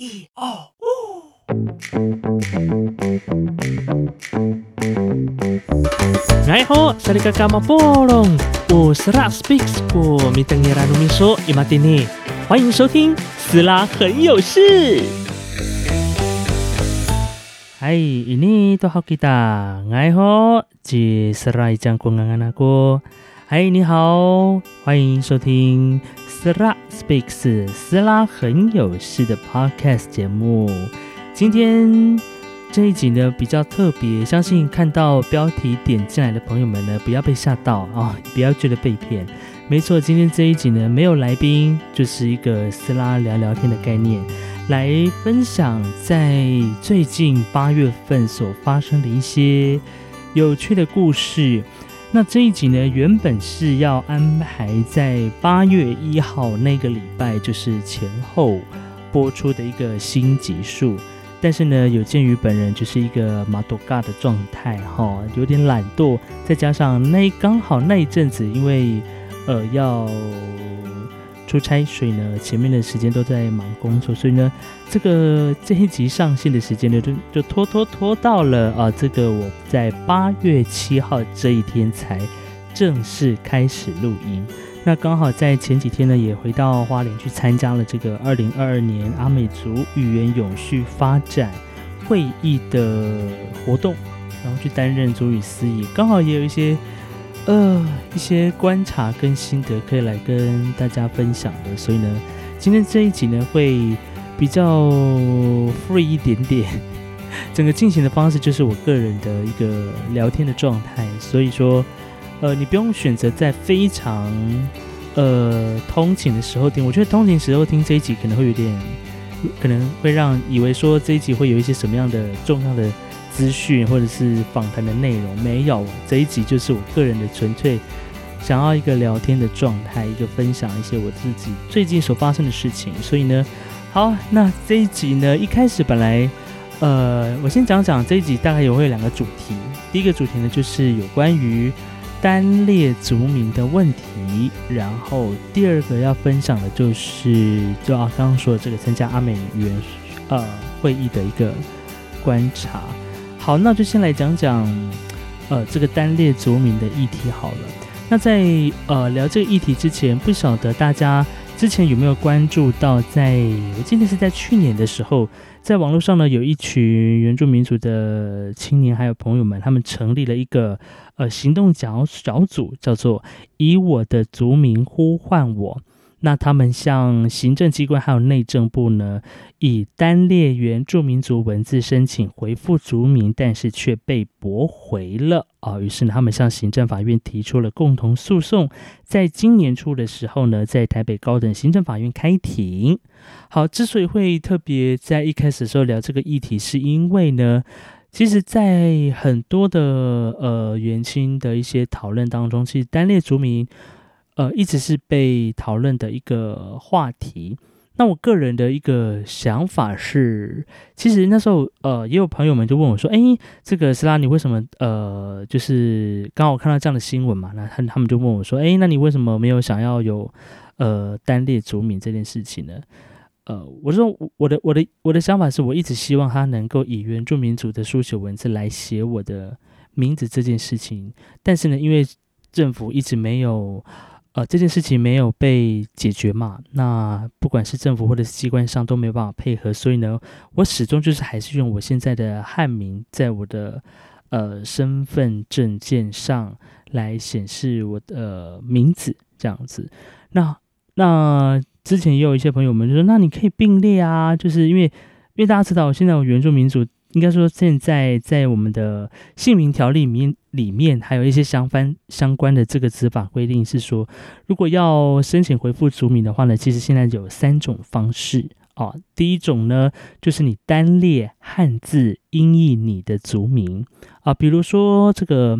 一二五。哎吼，萨利嘎嘎马波隆，我是拉 speaks 过米登耶拉努米说伊马蒂尼，欢迎收听斯拉很有事。嗨，印尼多好吉达，哎吼，这嗨，你好，欢迎收听斯拉 speaks 斯拉很有事的 podcast 节目。今天。这一集呢比较特别，相信看到标题点进来的朋友们呢，不要被吓到啊，不要觉得被骗。没错，今天这一集呢没有来宾，就是一个斯拉聊聊天的概念，来分享在最近八月份所发生的一些有趣的故事。那这一集呢，原本是要安排在八月一号那个礼拜，就是前后播出的一个新集数。但是呢，有鉴于本人就是一个马多嘎的状态哈，有点懒惰，再加上那刚好那一阵子因为呃要出差，所以呢前面的时间都在忙工作，所以呢这个这一集上线的时间呢就就拖拖拖到了啊这个我在八月七号这一天才正式开始录音。那刚好在前几天呢，也回到花莲去参加了这个二零二二年阿美族语言永续发展会议的活动，然后去担任主语司仪，刚好也有一些呃一些观察跟心得可以来跟大家分享的，所以呢，今天这一集呢会比较 free 一点点，整个进行的方式就是我个人的一个聊天的状态，所以说。呃，你不用选择在非常呃通勤的时候听，我觉得通勤时候听这一集可能会有点，可能会让以为说这一集会有一些什么样的重要的资讯或者是访谈的内容，没有，这一集就是我个人的纯粹想要一个聊天的状态，一个分享一些我自己最近所发生的事情，所以呢，好，那这一集呢，一开始本来呃，我先讲讲这一集大概有会有两个主题，第一个主题呢就是有关于。单列族民的问题，然后第二个要分享的就是，就啊刚刚说的这个参加阿美语言呃会议的一个观察。好，那就先来讲讲呃这个单列族民的议题好了。那在呃聊这个议题之前，不晓得大家之前有没有关注到，在我记得是在去年的时候。在网络上呢，有一群原住民族的青年还有朋友们，他们成立了一个呃行动小小组，叫做“以我的族名呼唤我”。那他们向行政机关还有内政部呢，以单列原住民族文字申请回复族名，但是却被驳回了啊。于是呢，他们向行政法院提出了共同诉讼。在今年初的时候呢，在台北高等行政法院开庭。好，之所以会特别在一开始的时候聊这个议题，是因为呢，其实，在很多的呃元清的一些讨论当中，其实单列族名。呃，一直是被讨论的一个话题。那我个人的一个想法是，其实那时候呃，也有朋友们就问我说：“哎，这个斯拉，你为什么呃，就是刚好看到这样的新闻嘛？那他他们就问我说：‘哎，那你为什么没有想要有呃单列族名这件事情呢？’呃，我说我的我的我的想法是我一直希望他能够以原住民族的书写文字来写我的名字这件事情，但是呢，因为政府一直没有。呃，这件事情没有被解决嘛？那不管是政府或者是机关上都没有办法配合，所以呢，我始终就是还是用我现在的汉名，在我的呃身份证件上来显示我的名字这样子。那那之前也有一些朋友们就说，那你可以并列啊，就是因为因为大家知道，现在我原住民族。应该说，现在在我们的姓名条例里面，里面还有一些相关相关的这个执法规定，是说，如果要申请回复族名的话呢，其实现在有三种方式啊。第一种呢，就是你单列汉字音译你的族名啊，比如说这个，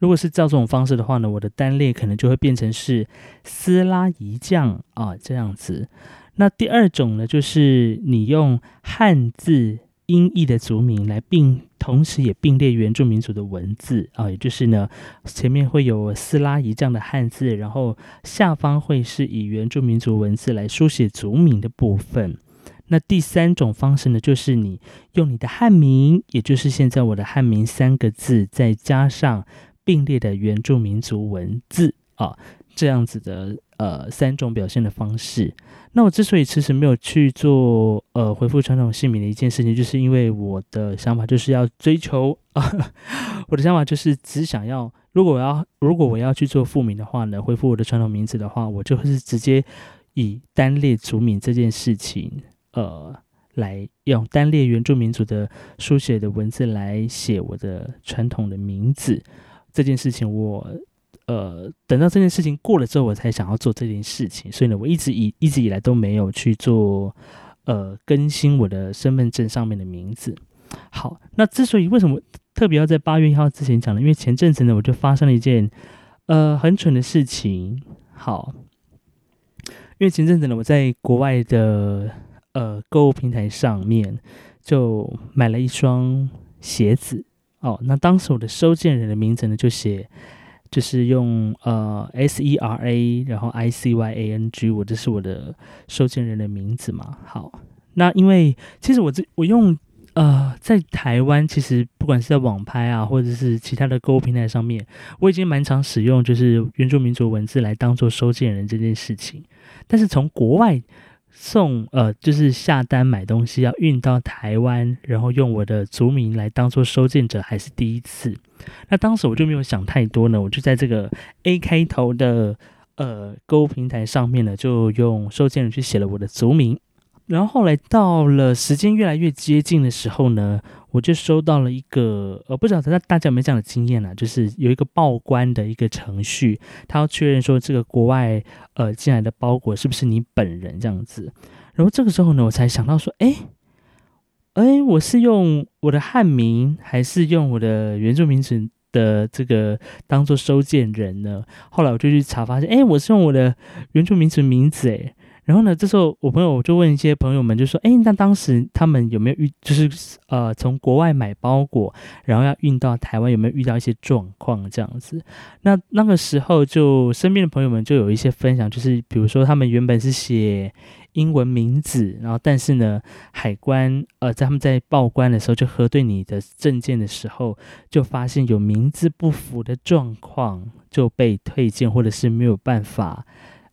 如果是照这种方式的话呢，我的单列可能就会变成是斯拉夷将啊这样子。那第二种呢，就是你用汉字。音译的族名来并，同时也并列原住民族的文字啊，也就是呢，前面会有斯拉仪这样的汉字，然后下方会是以原住民族文字来书写族名的部分。那第三种方式呢，就是你用你的汉名，也就是现在我的汉名三个字，再加上并列的原住民族文字啊，这样子的呃三种表现的方式。那我之所以迟迟没有去做呃回复传统姓名的一件事情，就是因为我的想法就是要追求啊，我的想法就是只想要，如果我要如果我要去做复名的话呢，回复我的传统名字的话，我就是直接以单列族名这件事情。呃，来用单列原住民族的书写的文字来写我的传统的名字这件事情，我呃等到这件事情过了之后，我才想要做这件事情。所以呢，我一直以一直以来都没有去做呃更新我的身份证上面的名字。好，那之所以为什么特别要在八月一号之前讲呢？因为前阵子呢，我就发生了一件呃很蠢的事情。好，因为前阵子呢，我在国外的。呃，购物平台上面就买了一双鞋子哦。那当时我的收件人的名字呢，就写就是用呃 S E R A，然后 I C Y A N G，我这是我的收件人的名字嘛。好，那因为其实我这我用呃在台湾，其实不管是在网拍啊，或者是其他的购物平台上面，我已经蛮常使用就是原住民族文字来当做收件人这件事情。但是从国外。送呃，就是下单买东西要运到台湾，然后用我的族名来当做收件者，还是第一次。那当时我就没有想太多呢，我就在这个 A 开头的呃购物平台上面呢，就用收件人去写了我的族名。然后后来到了时间越来越接近的时候呢。我就收到了一个，呃，不知道大大家有没有这样的经验呢？就是有一个报关的一个程序，他要确认说这个国外呃进来的包裹是不是你本人这样子。然后这个时候呢，我才想到说，哎，哎，我是用我的汉名还是用我的原住民族的这个当做收件人呢？后来我就去查，发现，哎，我是用我的原住民族名字，哎。然后呢，这时候我朋友就问一些朋友们，就说：“哎，那当时他们有没有遇，就是呃，从国外买包裹，然后要运到台湾，有没有遇到一些状况这样子？”那那个时候，就身边的朋友们就有一些分享，就是比如说他们原本是写英文名字，然后但是呢，海关呃在他们在报关的时候，就核对你的证件的时候，就发现有名字不符的状况，就被退件，或者是没有办法。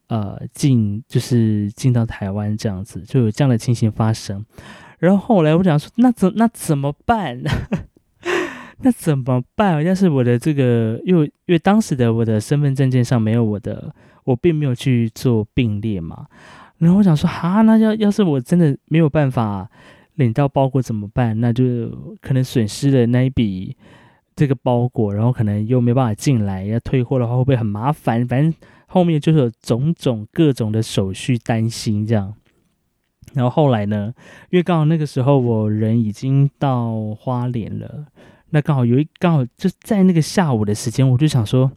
呃，进就是进到台湾这样子，就有这样的情形发生。然后后来我想说，那怎那怎么办？那怎么办？要是我的这个，因为因为当时的我的身份证件上没有我的，我并没有去做并列嘛。然后我想说，哈，那要要是我真的没有办法领到包裹怎么办？那就可能损失了那一笔这个包裹，然后可能又没办法进来，要退货的话会不会很麻烦？反正。后面就是有种种各种的手续，担心这样。然后后来呢，因为刚好那个时候我人已经到花莲了，那刚好有一刚好就在那个下午的时间，我就想说，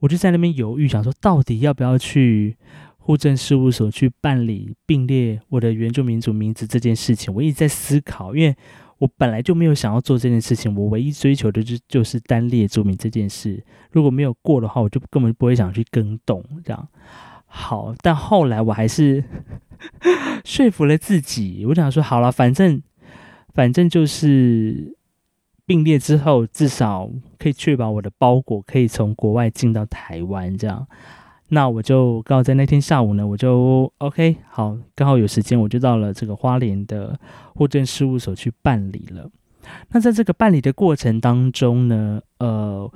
我就在那边犹豫，想说到底要不要去户政事务所去办理并列我的原住民族名字这件事情。我一直在思考，因为。我本来就没有想要做这件事情，我唯一追求的就就是单列注明这件事。如果没有过的话，我就根本不会想去更动这样。好，但后来我还是 说服了自己，我想说好了，反正反正就是并列之后，至少可以确保我的包裹可以从国外进到台湾这样。那我就刚好在那天下午呢，我就 OK 好，刚好有时间，我就到了这个花莲的户政事务所去办理了。那在这个办理的过程当中呢，呃，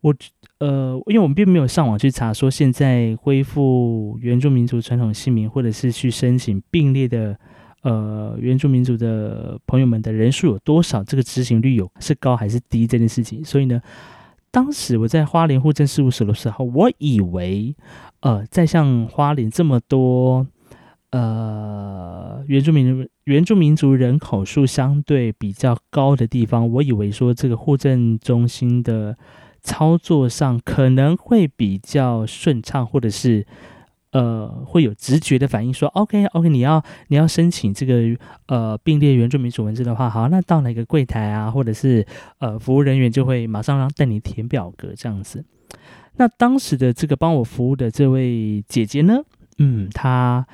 我呃，因为我们并没有上网去查说现在恢复原住民族传统姓名，或者是去申请并列的呃原住民族的朋友们的人数有多少，这个执行率有是高还是低这件事情，所以呢。当时我在花莲户政事务所的时候，我以为，呃，在像花莲这么多，呃，原住民原住民族人口数相对比较高的地方，我以为说这个户政中心的操作上可能会比较顺畅，或者是。呃，会有直觉的反应，说 OK OK，你要你要申请这个呃并列原住民族文字的话，好，那到哪个柜台啊，或者是呃服务人员就会马上让带你填表格这样子。那当时的这个帮我服务的这位姐姐呢，嗯，她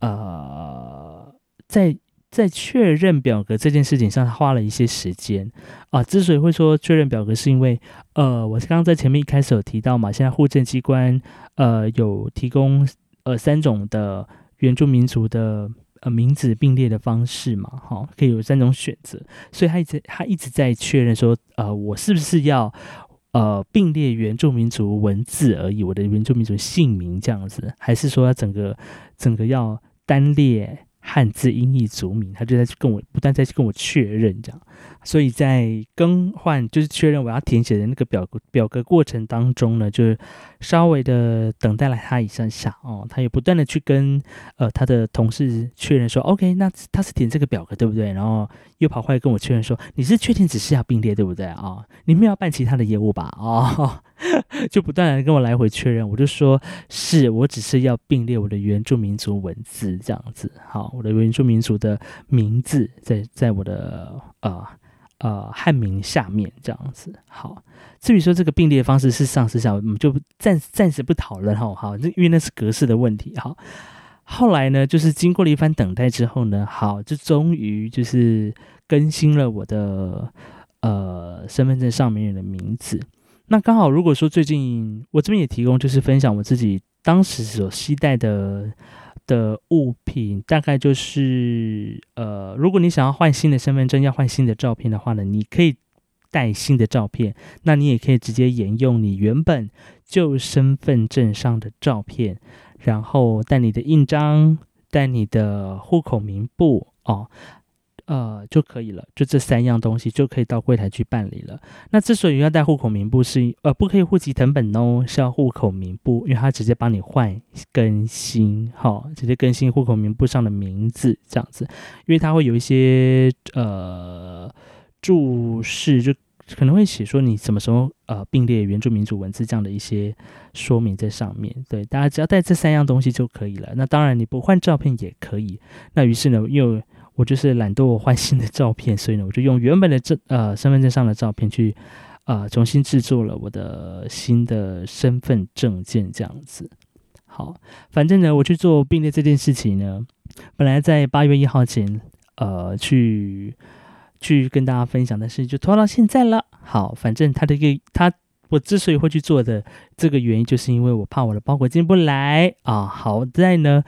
呃在在确认表格这件事情上，花了一些时间啊。之所以会说确认表格，是因为呃，我刚刚在前面一开始有提到嘛，现在户政机关呃有提供呃三种的原住民族的呃名字并列的方式嘛，哈，可以有三种选择，所以他一直他一直在确认说，呃，我是不是要呃并列原住民族文字而已，我的原住民族姓名这样子，还是说整个整个要单列？汉字音译族名，他就在跟我不断在跟我确认这样，所以在更换就是确认我要填写的那个表格表格过程当中呢，就是稍微的等待了他一下下哦，他也不断的去跟呃他的同事确认说，OK，那他是填这个表格对不对？然后又跑过来跟我确认说，你是确定只是要并列对不对啊？你们要办其他的业务吧？哦。就不断的跟我来回确认，我就说是我只是要并列我的原住民族文字这样子，好，我的原住民族的名字在在我的呃呃汉名下面这样子，好，至于说这个并列方式是上是下，我们就暂暂时不讨论哈，好，因为那是格式的问题，好，后来呢，就是经过了一番等待之后呢，好，就终于就是更新了我的呃身份证上面的名字。那刚好，如果说最近我这边也提供，就是分享我自己当时所携带的的物品，大概就是呃，如果你想要换新的身份证，要换新的照片的话呢，你可以带新的照片，那你也可以直接沿用你原本旧身份证上的照片，然后带你的印章，带你的户口名簿哦。呃，就可以了，就这三样东西就可以到柜台去办理了。那之所以要带户口名簿，是呃不可以户籍成本哦，是要户口名簿，因为它直接帮你换更新，哈，直接更新户口名簿上的名字这样子，因为它会有一些呃注释，就可能会写说你什么时候呃并列原住民族文字这样的一些说明在上面。对，大家只要带这三样东西就可以了。那当然你不换照片也可以。那于是呢又。我就是懒惰换新的照片，所以呢，我就用原本的证呃身份证上的照片去呃重新制作了我的新的身份证件这样子。好，反正呢，我去做并列这件事情呢，本来在八月一号前呃去去跟大家分享的事情，就拖到现在了。好，反正他的一个他我之所以会去做的这个原因，就是因为我怕我的包裹进不来啊。好在呢。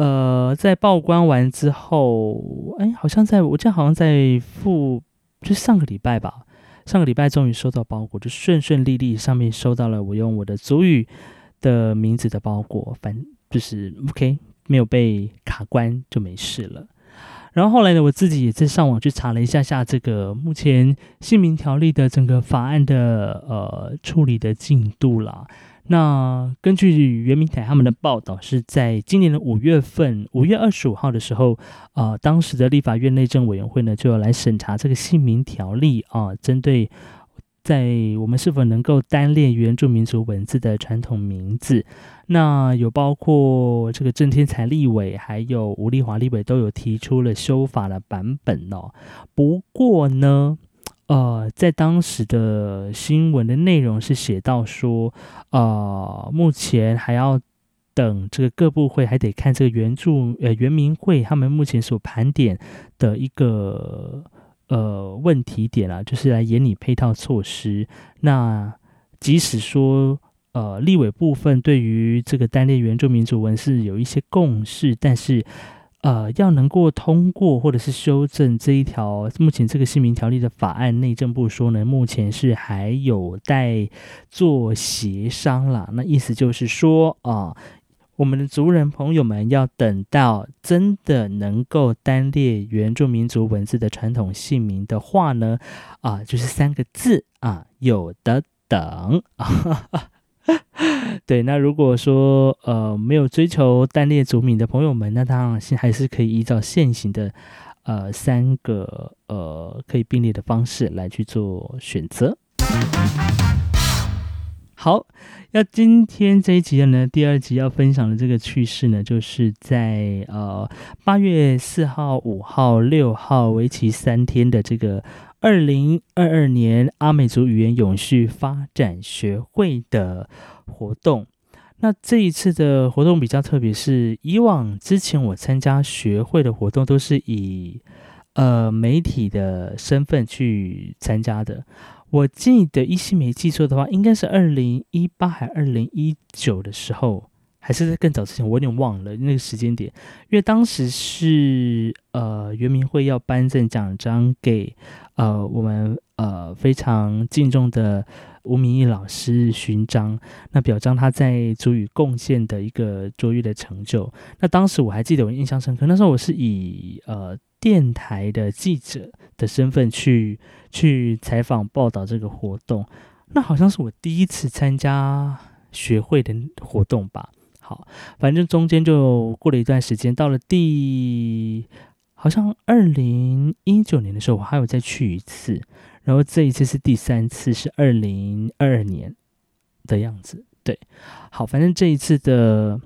呃，在报关完之后，哎，好像在我这好像在付，就上个礼拜吧，上个礼拜终于收到包裹，就顺顺利利，上面收到了我用我的祖语的名字的包裹，反就是 OK，没有被卡关就没事了。然后后来呢，我自己也在上网去查了一下下这个目前姓名条例的整个法案的呃处理的进度啦。那根据袁明台他们的报道，是在今年的五月份，五月二十五号的时候，呃，当时的立法院内政委员会呢，就要来审查这个姓名条例啊，针对在我们是否能够单列原住民族文字的传统名字，那有包括这个郑天才立委，还有吴立华立委都有提出了修法的版本哦。不过呢。呃，在当时的新闻的内容是写到说，呃，目前还要等这个各部会还得看这个原著呃原民会他们目前所盘点的一个呃问题点啊，就是来研拟配套措施。那即使说呃立委部分对于这个单列原住民族文是有一些共识，但是。呃，要能够通过或者是修正这一条目前这个姓名条例的法案，内政部说呢，目前是还有待做协商啦。那意思就是说啊，我们的族人朋友们要等到真的能够单列原住民族文字的传统姓名的话呢，啊，就是三个字啊，有的等啊。对，那如果说呃没有追求单列族名的朋友们，那当然还是可以依照现行的呃三个呃可以并列的方式来去做选择。好，那今天这一集的呢，第二集要分享的这个趣事呢，就是在呃八月四号、五号、六号为期三天的这个。二零二二年阿美族语言永续发展学会的活动，那这一次的活动比较特别，是以往之前我参加学会的活动都是以呃媒体的身份去参加的。我记得依稀没记错的话，应该是二零一八还二零一九的时候，还是在更早之前，我有点忘了那个时间点。因为当时是呃圆明会要颁赠奖章给呃我们呃非常敬重的。吴明义老师勋章，那表彰他在足语贡献的一个卓越的成就。那当时我还记得，我印象深刻。那时候我是以呃电台的记者的身份去去采访报道这个活动。那好像是我第一次参加学会的活动吧。好，反正中间就过了一段时间，到了第好像二零一九年的时候，我还有再去一次。然后这一次是第三次，是二零二二年的样子。对，好，反正这一次的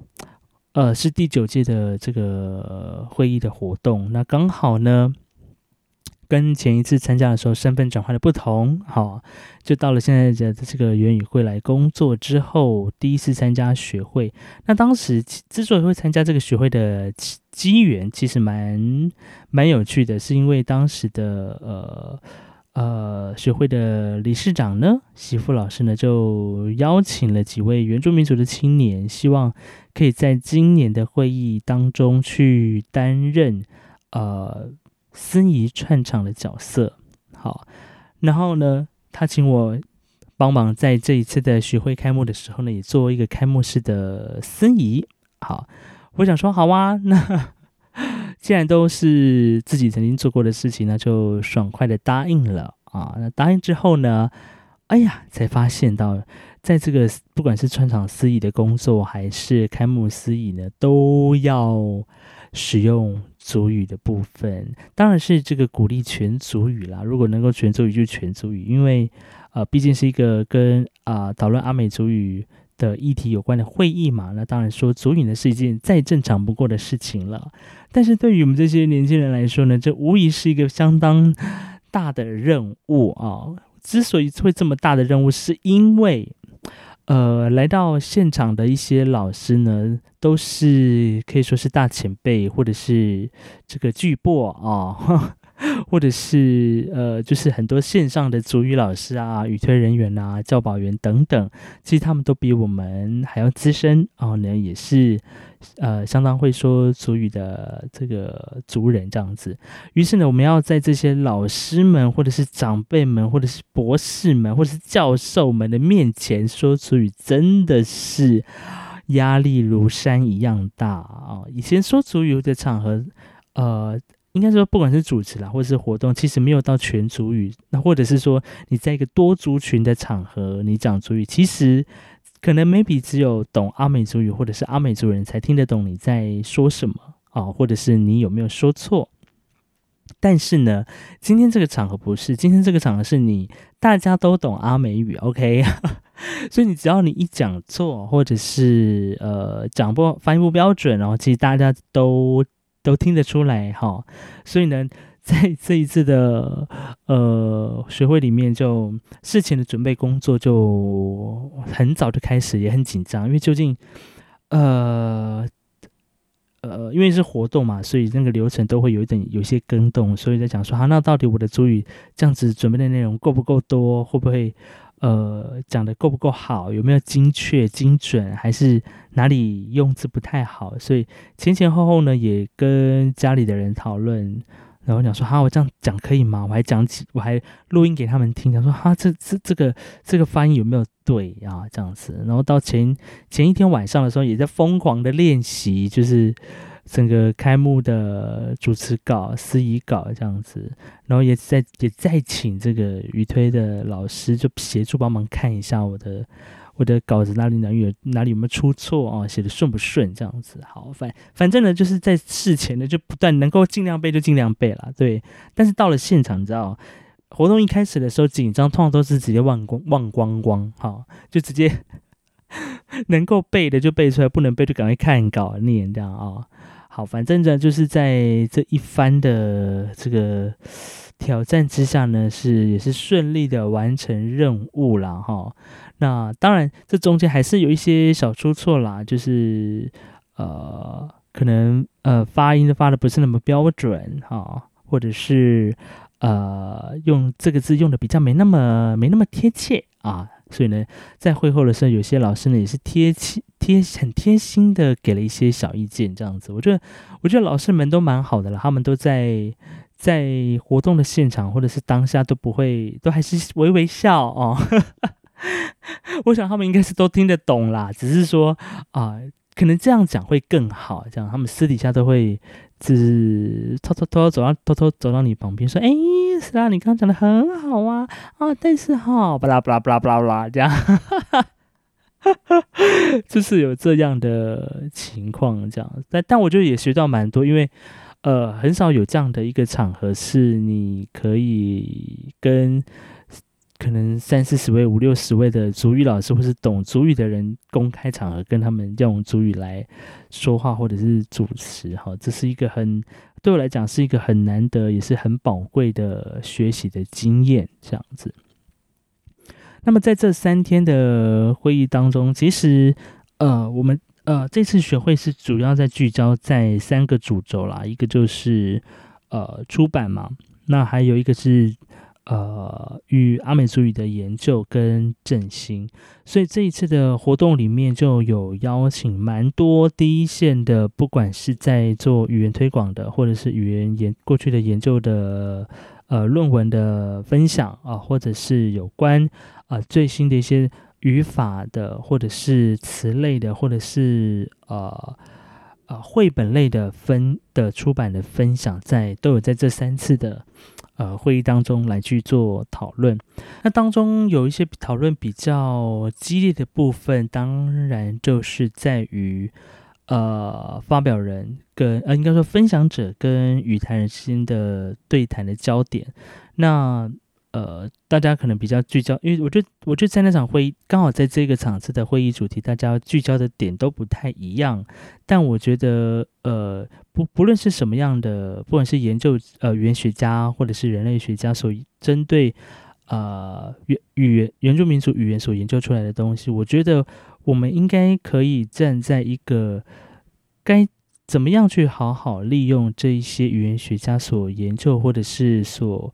呃是第九届的这个会议的活动。那刚好呢，跟前一次参加的时候身份转换的不同，好，就到了现在的这个元宇会来工作之后，第一次参加学会。那当时之所以会参加这个学会的机缘，其实蛮蛮有趣的，是因为当时的呃。呃，学会的理事长呢，媳妇老师呢，就邀请了几位原住民族的青年，希望可以在今年的会议当中去担任呃司仪串场的角色。好，然后呢，他请我帮忙在这一次的学会开幕的时候呢，也做一个开幕式的司仪。好，我想说，好啊，那。既然都是自己曾经做过的事情，那就爽快的答应了啊。那答应之后呢，哎呀，才发现到，在这个不管是串场司仪的工作，还是开幕司仪呢，都要使用族语的部分。当然是这个鼓励全族语啦。如果能够全族语，就全族语，因为呃，毕竟是一个跟啊讨论阿美族语。的议题有关的会议嘛？那当然说，足语呢是一件再正常不过的事情了。但是对于我们这些年轻人来说呢，这无疑是一个相当大的任务啊！之所以会这么大的任务，是因为呃，来到现场的一些老师呢，都是可以说是大前辈，或者是这个巨擘啊。或者是呃，就是很多线上的主语老师啊、语推人员啊、教保员等等，其实他们都比我们还要资深啊，呢也是呃相当会说主语的这个族人这样子。于是呢，我们要在这些老师们，或者是长辈们，或者是博士们，或者是教授们的面前说主语，真的是压力如山一样大啊！以前说主语的场合，呃。应该说，不管是主持啦，或是活动，其实没有到全族语。那或者是说，你在一个多族群的场合，你讲族语，其实可能 maybe 只有懂阿美族语或者是阿美族人才听得懂你在说什么啊，或者是你有没有说错。但是呢，今天这个场合不是，今天这个场合是你大家都懂阿美语，OK？所以你只要你一讲错，或者是呃讲不发音不标准，然后其实大家都。都听得出来哈，所以呢，在这一次的呃学会里面，就事前的准备工作就很早就开始，也很紧张，因为究竟呃呃，因为是活动嘛，所以那个流程都会有一点有些更动，所以在讲说，哈，那到底我的主语这样子准备的内容够不够多，会不会？呃，讲的够不够好？有没有精确、精准？还是哪里用字不太好？所以前前后后呢，也跟家里的人讨论，然后讲说：哈，我这样讲可以吗？我还讲起，我还录音给他们听，讲说：哈，这这这个这个发音有没有对啊？这样子。然后到前前一天晚上的时候，也在疯狂的练习，就是。整个开幕的主持稿、司仪稿这样子，然后也在也在请这个语推的老师就协助帮忙看一下我的我的稿子哪里哪里有哪里有没有出错啊，写的顺不顺这样子。好，反反正呢就是在事前呢就不断能够尽量背就尽量背了，对。但是到了现场，你知道活动一开始的时候紧张，通常都是直接忘光忘光光，哈，就直接 能够背的就背出来，不能背就赶快看稿念这样啊。好，反正呢，就是在这一番的这个挑战之下呢，是也是顺利的完成任务了哈。那当然，这中间还是有一些小出错啦，就是呃，可能呃发音发的不是那么标准哈，或者是呃用这个字用的比较没那么没那么贴切啊。所以呢，在会后的时候，有些老师呢也是贴切、贴很贴心的给了一些小意见，这样子，我觉得，我觉得老师们都蛮好的了，他们都在在活动的现场或者是当下都不会，都还是微微笑哦。我想他们应该是都听得懂啦，只是说啊，可能这样讲会更好，这样他们私底下都会。只偷偷偷偷走到偷偷走到你旁边说：“哎，是啊，你刚讲的很好啊啊，但是哈，巴拉巴拉巴拉巴拉巴拉这样，就是有这样的情况这样。但但我觉得也学到蛮多，因为呃，很少有这样的一个场合是你可以跟。”可能三四十位、五六十位的主语老师，或是懂主语的人，公开场合跟他们用主语来说话，或者是主持，哈，这是一个很对我来讲是一个很难得，也是很宝贵的学习的经验，这样子。那么在这三天的会议当中，其实呃，我们呃这次学会是主要在聚焦在三个主轴啦，一个就是呃出版嘛，那还有一个是。呃，与阿美族语的研究跟振兴，所以这一次的活动里面就有邀请蛮多第一线的，不管是在做语言推广的，或者是语言研过去的研究的呃论文的分享啊，或者是有关啊最新的一些语法的，或者是词类的，或者是呃呃绘本类的分的出版的分享，在都有在这三次的。呃，会议当中来去做讨论，那当中有一些讨论比较激烈的部分，当然就是在于呃，发表人跟呃，应该说分享者跟语坛人之间的对谈的焦点，那。呃，大家可能比较聚焦，因为我觉得，我觉得在那场会议刚好在这个场次的会议主题，大家聚焦的点都不太一样。但我觉得，呃，不不论是什么样的，不管是研究呃语言学家或者是人类学家所针对呃原语言原住民族语言所研究出来的东西，我觉得我们应该可以站在一个该怎么样去好好利用这一些语言学家所研究或者是所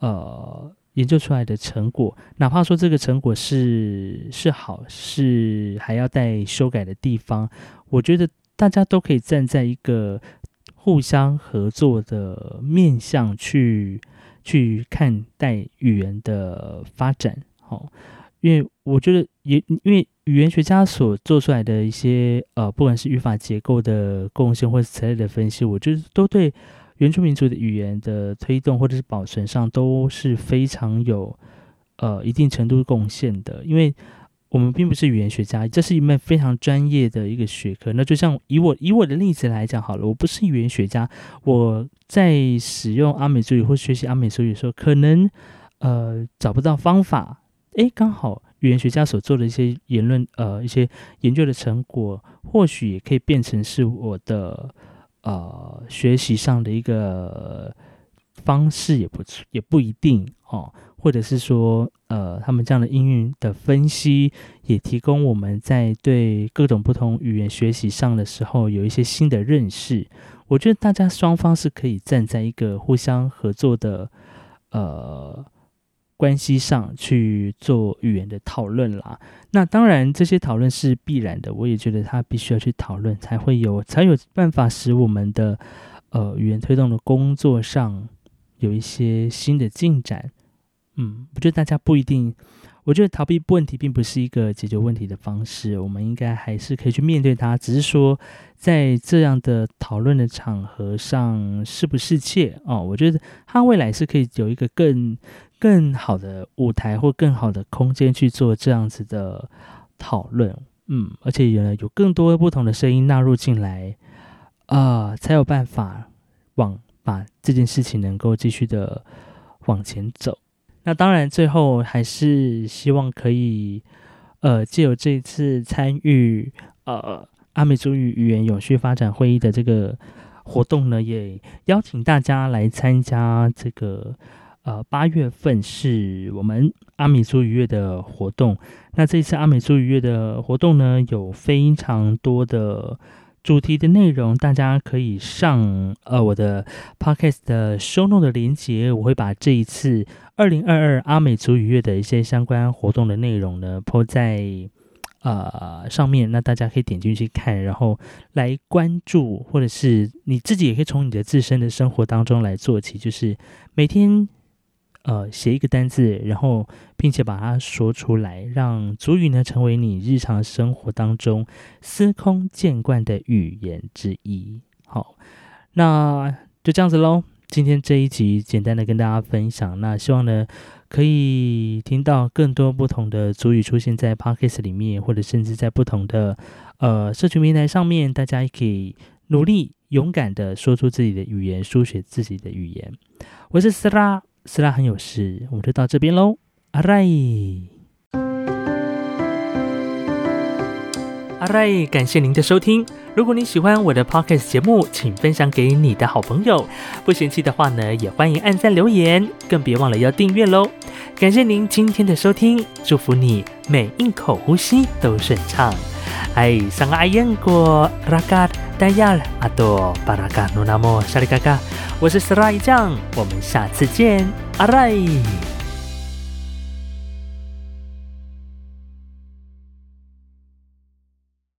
呃。研究出来的成果，哪怕说这个成果是是好，是还要待修改的地方，我觉得大家都可以站在一个互相合作的面向去去看待语言的发展。好，因为我觉得也因为语言学家所做出来的一些呃，不管是语法结构的贡献，或是词类的分析，我觉得都对。原住民族的语言的推动或者是保存上都是非常有呃一定程度贡献的，因为我们并不是语言学家，这是一门非常专业的一个学科。那就像以我以我的例子来讲好了，我不是语言学家，我在使用阿美族语或学习阿美族语的时候，可能呃找不到方法，诶，刚好语言学家所做的一些言论呃一些研究的成果，或许也可以变成是我的。呃，学习上的一个方式也不错，也不一定哦。或者是说，呃，他们这样的应用的分析，也提供我们在对各种不同语言学习上的时候，有一些新的认识。我觉得大家双方是可以站在一个互相合作的，呃。关系上去做语言的讨论啦，那当然这些讨论是必然的，我也觉得他必须要去讨论，才会有才有办法使我们的呃语言推动的工作上有一些新的进展。嗯，我觉得大家不一定，我觉得逃避问题并不是一个解决问题的方式，我们应该还是可以去面对它，只是说在这样的讨论的场合上适不适切哦，我觉得它未来是可以有一个更。更好的舞台或更好的空间去做这样子的讨论，嗯，而且有有更多不同的声音纳入进来，啊，才有办法往把这件事情能够继续的往前走。那当然，最后还是希望可以，呃，借由这一次参与呃阿美族语语言永续发展会议的这个活动呢，也邀请大家来参加这个。呃，八月份是我们阿美族愉悦的活动。那这次阿美族愉悦的活动呢，有非常多的主题的内容，大家可以上呃我的 podcast 的 Shono 的连接，我会把这一次二零二二阿美族愉悦的一些相关活动的内容呢铺在呃上面，那大家可以点进去看，然后来关注，或者是你自己也可以从你的自身的生活当中来做起，就是每天。呃，写一个单字，然后并且把它说出来，让主语呢成为你日常生活当中司空见惯的语言之一。好，那就这样子喽。今天这一集简单的跟大家分享，那希望呢可以听到更多不同的主语出现在 podcast 里面，或者甚至在不同的呃社群平台上面，大家也可以努力勇敢的说出自己的语言，书写自己的语言。我是斯拉。斯拉很有事，我们就到这边喽。阿赖，阿赖，感谢您的收听。如果你喜欢我的 podcast 节目，请分享给你的好朋友。不嫌弃的话呢，也欢迎按赞留言，更别忘了要订阅喽。感谢您今天的收听，祝福你每一口呼吸都顺畅。哎，上个阿燕过拉嘎达亚阿多巴拉嘎努纳莫沙里嘎嘎。我是 Sri 酱，我们下次见，阿赖。